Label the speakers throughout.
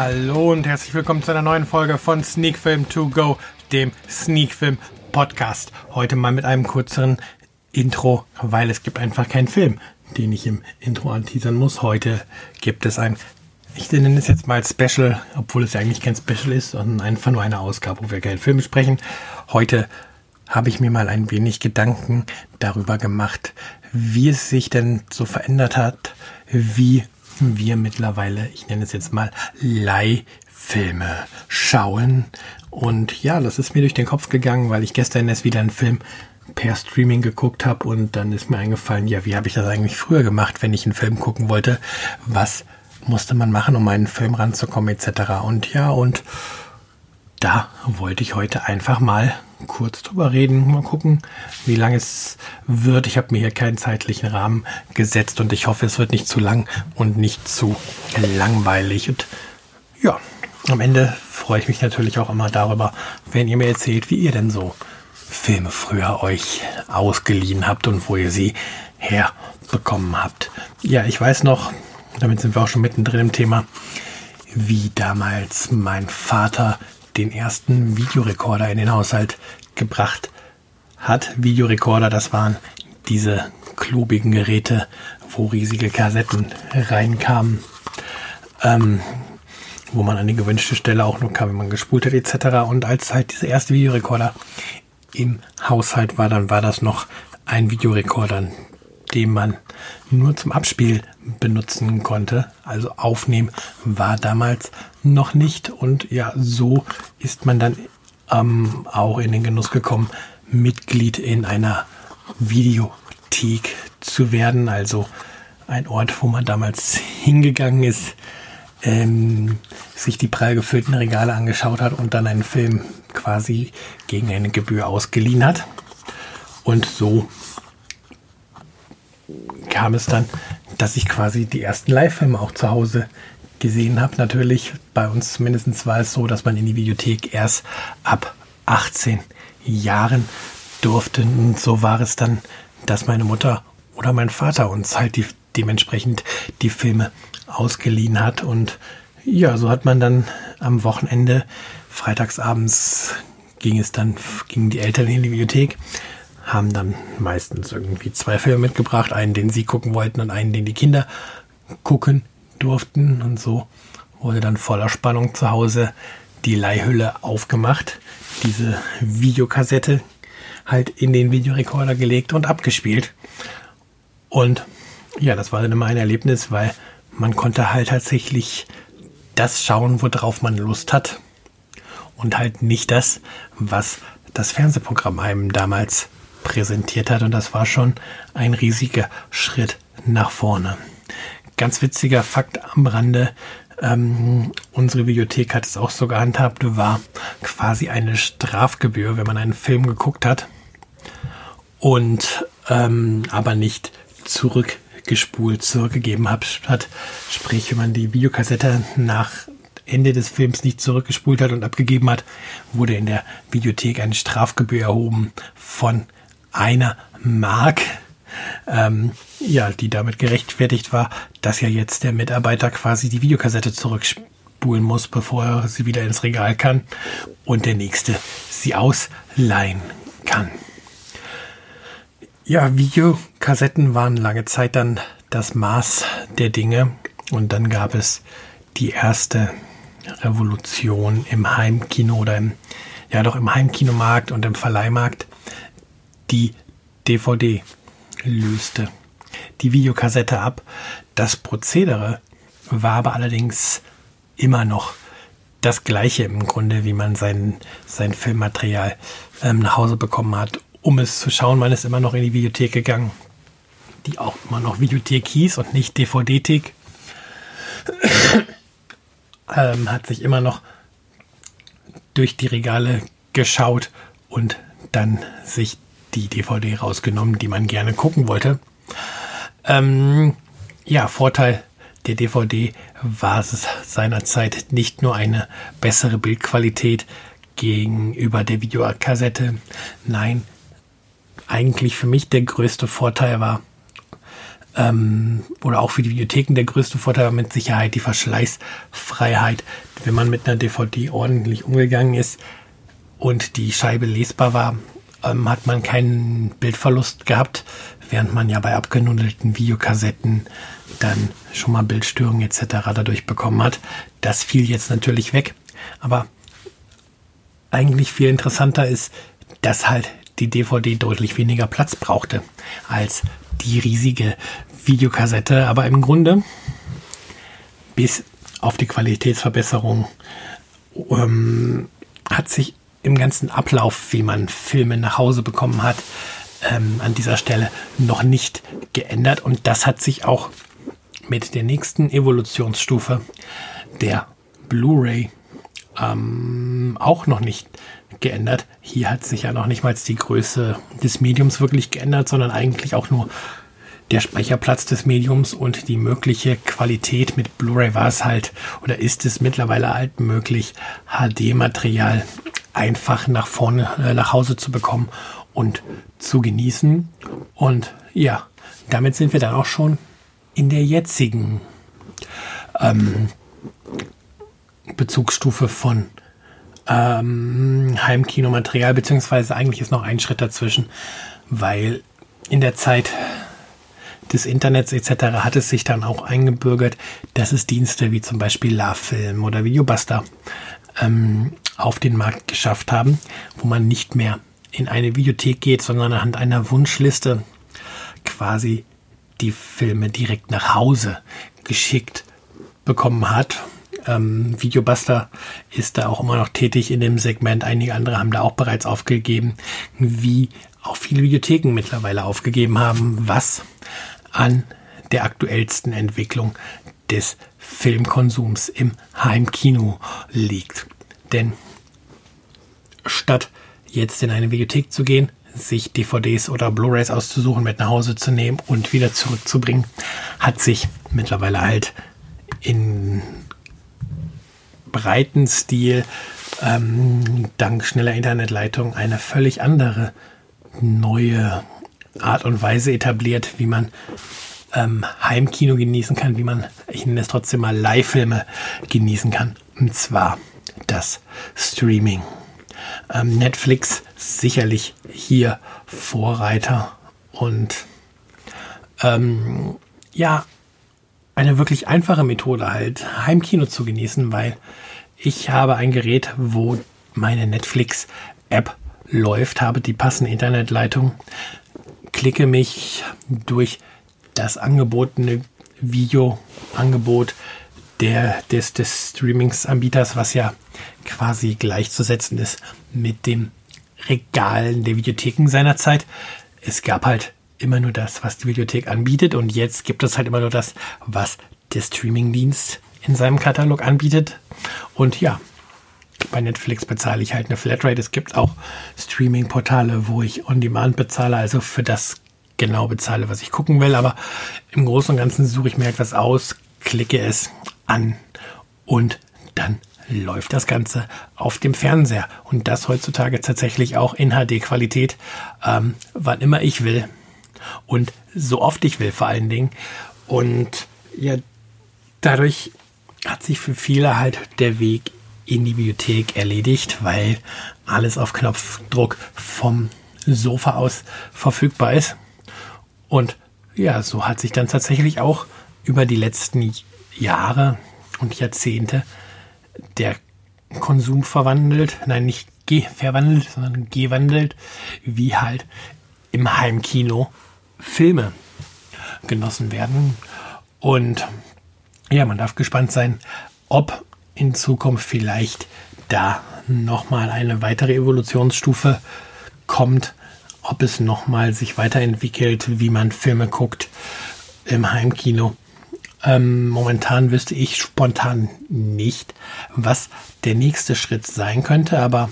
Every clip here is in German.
Speaker 1: Hallo und herzlich willkommen zu einer neuen Folge von Sneak Film To Go, dem Sneak Film Podcast. Heute mal mit einem kürzeren Intro, weil es gibt einfach keinen Film, den ich im Intro anteasern muss. Heute gibt es ein, ich nenne es jetzt mal Special, obwohl es ja eigentlich kein Special ist, sondern einfach nur eine Ausgabe, wo wir keinen Film sprechen. Heute habe ich mir mal ein wenig Gedanken darüber gemacht, wie es sich denn so verändert hat, wie wir mittlerweile, ich nenne es jetzt mal Leihfilme schauen. Und ja, das ist mir durch den Kopf gegangen, weil ich gestern erst wieder einen Film per Streaming geguckt habe und dann ist mir eingefallen, ja, wie habe ich das eigentlich früher gemacht, wenn ich einen Film gucken wollte? Was musste man machen, um einen Film ranzukommen etc. Und ja, und da wollte ich heute einfach mal kurz drüber reden. Mal gucken, wie lange es wird. Ich habe mir hier keinen zeitlichen Rahmen gesetzt und ich hoffe, es wird nicht zu lang und nicht zu langweilig. Und ja, am Ende freue ich mich natürlich auch immer darüber, wenn ihr mir erzählt, wie ihr denn so Filme früher euch ausgeliehen habt und wo ihr sie herbekommen habt. Ja, ich weiß noch, damit sind wir auch schon mittendrin im Thema, wie damals mein Vater den ersten Videorekorder in den Haushalt gebracht hat. Videorekorder, das waren diese klobigen Geräte, wo riesige Kassetten reinkamen, ähm, wo man an die gewünschte Stelle auch nur kam, wenn man gespult hat etc. Und als halt dieser erste Videorekorder im Haushalt war, dann war das noch ein Videorekorder, den man nur zum Abspiel benutzen konnte. Also aufnehmen war damals noch nicht. Und ja, so ist man dann ähm, auch in den Genuss gekommen, Mitglied in einer Videothek zu werden. Also ein Ort, wo man damals hingegangen ist, ähm, sich die prall gefüllten Regale angeschaut hat und dann einen Film quasi gegen eine Gebühr ausgeliehen hat. Und so kam es dann, dass ich quasi die ersten Live-Filme auch zu Hause gesehen habe. Natürlich, bei uns zumindest war es so, dass man in die Videothek erst ab 18 Jahren durfte. Und so war es dann, dass meine Mutter oder mein Vater uns halt die, dementsprechend die Filme ausgeliehen hat. Und ja, so hat man dann am Wochenende, freitagsabends ging es dann, gingen die Eltern in die Bibliothek, haben dann meistens irgendwie zwei Filme mitgebracht, einen, den sie gucken wollten und einen, den die Kinder gucken durften. Und so wurde dann voller Spannung zu Hause die Leihhülle aufgemacht, diese Videokassette halt in den Videorekorder gelegt und abgespielt. Und ja, das war dann immer ein Erlebnis, weil man konnte halt tatsächlich das schauen, worauf man Lust hat. Und halt nicht das, was das Fernsehprogramm einem damals präsentiert hat. Und das war schon ein riesiger Schritt nach vorne. Ganz witziger Fakt am Rande. Ähm, unsere Bibliothek hat es auch so gehandhabt, war quasi eine Strafgebühr, wenn man einen Film geguckt hat und ähm, aber nicht zurückgespult, zurückgegeben hat. Sprich, wenn man die Videokassette nach Ende des Films nicht zurückgespult hat und abgegeben hat, wurde in der Videothek eine Strafgebühr erhoben von einer Mark ähm, ja, die damit gerechtfertigt war, dass ja jetzt der Mitarbeiter quasi die Videokassette zurückspulen muss, bevor er sie wieder ins Regal kann und der nächste sie ausleihen kann. Ja, Videokassetten waren lange Zeit dann das Maß der Dinge und dann gab es die erste Revolution im Heimkino oder im, ja doch im Heimkinomarkt und im Verleihmarkt, die DVD löste die Videokassette ab. Das Prozedere war aber allerdings immer noch das gleiche im Grunde, wie man sein, sein Filmmaterial ähm, nach Hause bekommen hat. Um es zu schauen, man ist immer noch in die Videothek gegangen, die auch immer noch Videothek hieß und nicht DVD-Thek. ähm, hat sich immer noch durch die Regale geschaut und dann sich die DVD rausgenommen, die man gerne gucken wollte. Ähm, ja, Vorteil der DVD war es seinerzeit nicht nur eine bessere Bildqualität gegenüber der Videokassette. Nein, eigentlich für mich der größte Vorteil war, ähm, oder auch für die Videotheken der größte Vorteil war mit Sicherheit die Verschleißfreiheit. Wenn man mit einer DVD ordentlich umgegangen ist und die Scheibe lesbar war, ähm, hat man keinen Bildverlust gehabt, während man ja bei abgenudelten Videokassetten dann schon mal Bildstörungen etc. dadurch bekommen hat. Das fiel jetzt natürlich weg, aber eigentlich viel interessanter ist, dass halt die DVD deutlich weniger Platz brauchte als die riesige Videokassette. Aber im Grunde, bis auf die Qualitätsverbesserung, ähm, hat sich im ganzen Ablauf, wie man Filme nach Hause bekommen hat, ähm, an dieser Stelle noch nicht geändert. Und das hat sich auch mit der nächsten Evolutionsstufe der Blu-ray ähm, auch noch nicht geändert. Hier hat sich ja noch nicht mal die Größe des Mediums wirklich geändert, sondern eigentlich auch nur der Speicherplatz des Mediums und die mögliche Qualität mit Blu-ray war es halt oder ist es mittlerweile halt möglich, HD-Material einfach nach vorne äh, nach Hause zu bekommen und zu genießen. Und ja, damit sind wir dann auch schon in der jetzigen ähm, Bezugsstufe von ähm, Heimkinomaterial, beziehungsweise eigentlich ist noch ein Schritt dazwischen, weil in der Zeit des Internets etc. hat es sich dann auch eingebürgert, dass es Dienste wie zum Beispiel LaFilm oder Videobuster ähm, auf den Markt geschafft haben, wo man nicht mehr in eine Videothek geht, sondern anhand einer Wunschliste quasi die Filme direkt nach Hause geschickt bekommen hat ähm, Videobuster ist da auch immer noch tätig in dem Segment. Einige andere haben da auch bereits aufgegeben, wie auch viele Videotheken mittlerweile aufgegeben haben, was an der aktuellsten Entwicklung des Filmkonsums im Heimkino liegt. Denn statt jetzt in eine Videothek zu gehen, sich DVDs oder Blu-rays auszusuchen, mit nach Hause zu nehmen und wieder zurückzubringen, hat sich mittlerweile halt in breiten Stil ähm, dank schneller Internetleitung eine völlig andere neue Art und Weise etabliert, wie man ähm, Heimkino genießen kann, wie man, ich nenne es trotzdem mal Live-Filme genießen kann. Und zwar das Streaming. Ähm, Netflix sicherlich hier Vorreiter und ähm, ja, eine wirklich einfache Methode halt, Heimkino zu genießen, weil ich habe ein Gerät, wo meine Netflix-App läuft, habe die passende Internetleitung, klicke mich durch das angebotene Videoangebot der, des, des Streamingsanbieters, was ja quasi gleichzusetzen ist mit dem Regalen der Videotheken seinerzeit. Es gab halt immer nur das, was die Bibliothek anbietet und jetzt gibt es halt immer nur das, was der Streamingdienst in seinem Katalog anbietet. Und ja, bei Netflix bezahle ich halt eine Flatrate. Es gibt auch Streaming-Portale, wo ich On-Demand bezahle, also für das genau bezahle, was ich gucken will. Aber im Großen und Ganzen suche ich mir etwas aus, klicke es an und dann läuft das Ganze auf dem Fernseher. Und das heutzutage tatsächlich auch in HD-Qualität, ähm, wann immer ich will und so oft ich will vor allen Dingen. Und ja, dadurch hat sich für viele halt der Weg in die Bibliothek erledigt, weil alles auf Knopfdruck vom Sofa aus verfügbar ist. Und ja, so hat sich dann tatsächlich auch über die letzten Jahre und Jahrzehnte der Konsum verwandelt, nein, nicht verwandelt, sondern gewandelt, wie halt im Heimkino Filme genossen werden. Und ja, man darf gespannt sein, ob in Zukunft vielleicht da nochmal eine weitere Evolutionsstufe kommt, ob es nochmal sich weiterentwickelt, wie man Filme guckt im Heimkino. Ähm, momentan wüsste ich spontan nicht, was der nächste Schritt sein könnte, aber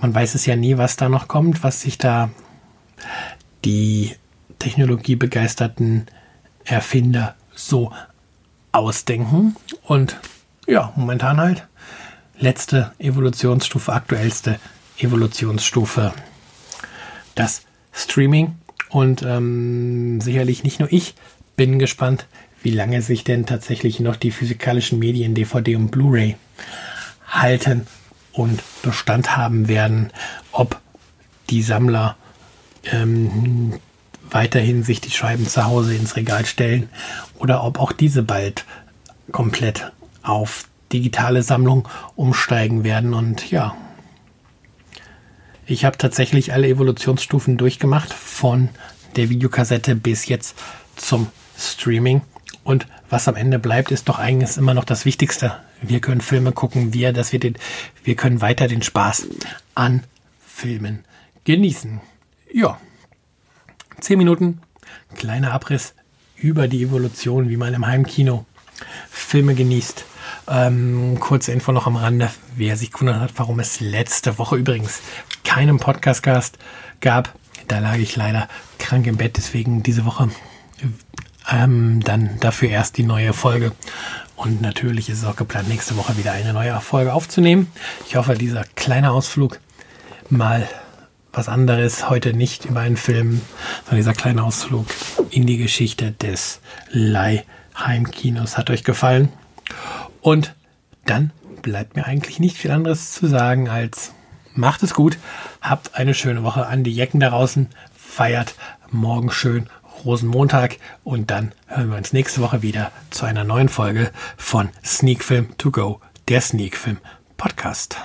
Speaker 1: man weiß es ja nie, was da noch kommt, was sich da die technologiebegeisterten Erfinder so ausdenken. Und ja, momentan halt letzte Evolutionsstufe, aktuellste Evolutionsstufe, das Streaming. Und ähm, sicherlich nicht nur ich bin gespannt, wie lange sich denn tatsächlich noch die physikalischen Medien DVD und Blu-ray halten und Bestand haben werden, ob die Sammler ähm, weiterhin sich die Scheiben zu Hause ins Regal stellen oder ob auch diese bald komplett auf digitale Sammlung umsteigen werden. Und ja, ich habe tatsächlich alle Evolutionsstufen durchgemacht, von der Videokassette bis jetzt zum Streaming. Und was am Ende bleibt, ist doch eigentlich immer noch das Wichtigste. Wir können Filme gucken, wir, dass wir den, wir können weiter den Spaß an Filmen genießen. Ja, zehn Minuten, kleiner Abriss über die Evolution, wie man im Heimkino Filme genießt. Ähm, kurze Info noch am Rande, wer sich gewundert hat, warum es letzte Woche übrigens keinen Podcast-Gast gab. Da lag ich leider krank im Bett, deswegen diese Woche ähm, dann dafür erst die neue Folge. Und natürlich ist es auch geplant, nächste Woche wieder eine neue Folge aufzunehmen. Ich hoffe, dieser kleine Ausflug mal was anderes, heute nicht über einen Film, sondern dieser kleine Ausflug in die Geschichte des Leihheimkinos hat euch gefallen. Und dann bleibt mir eigentlich nicht viel anderes zu sagen als macht es gut, habt eine schöne Woche an die Jecken da draußen, feiert morgen schön Rosenmontag und dann hören wir uns nächste Woche wieder zu einer neuen Folge von Sneak Film to Go, der Sneak Film Podcast.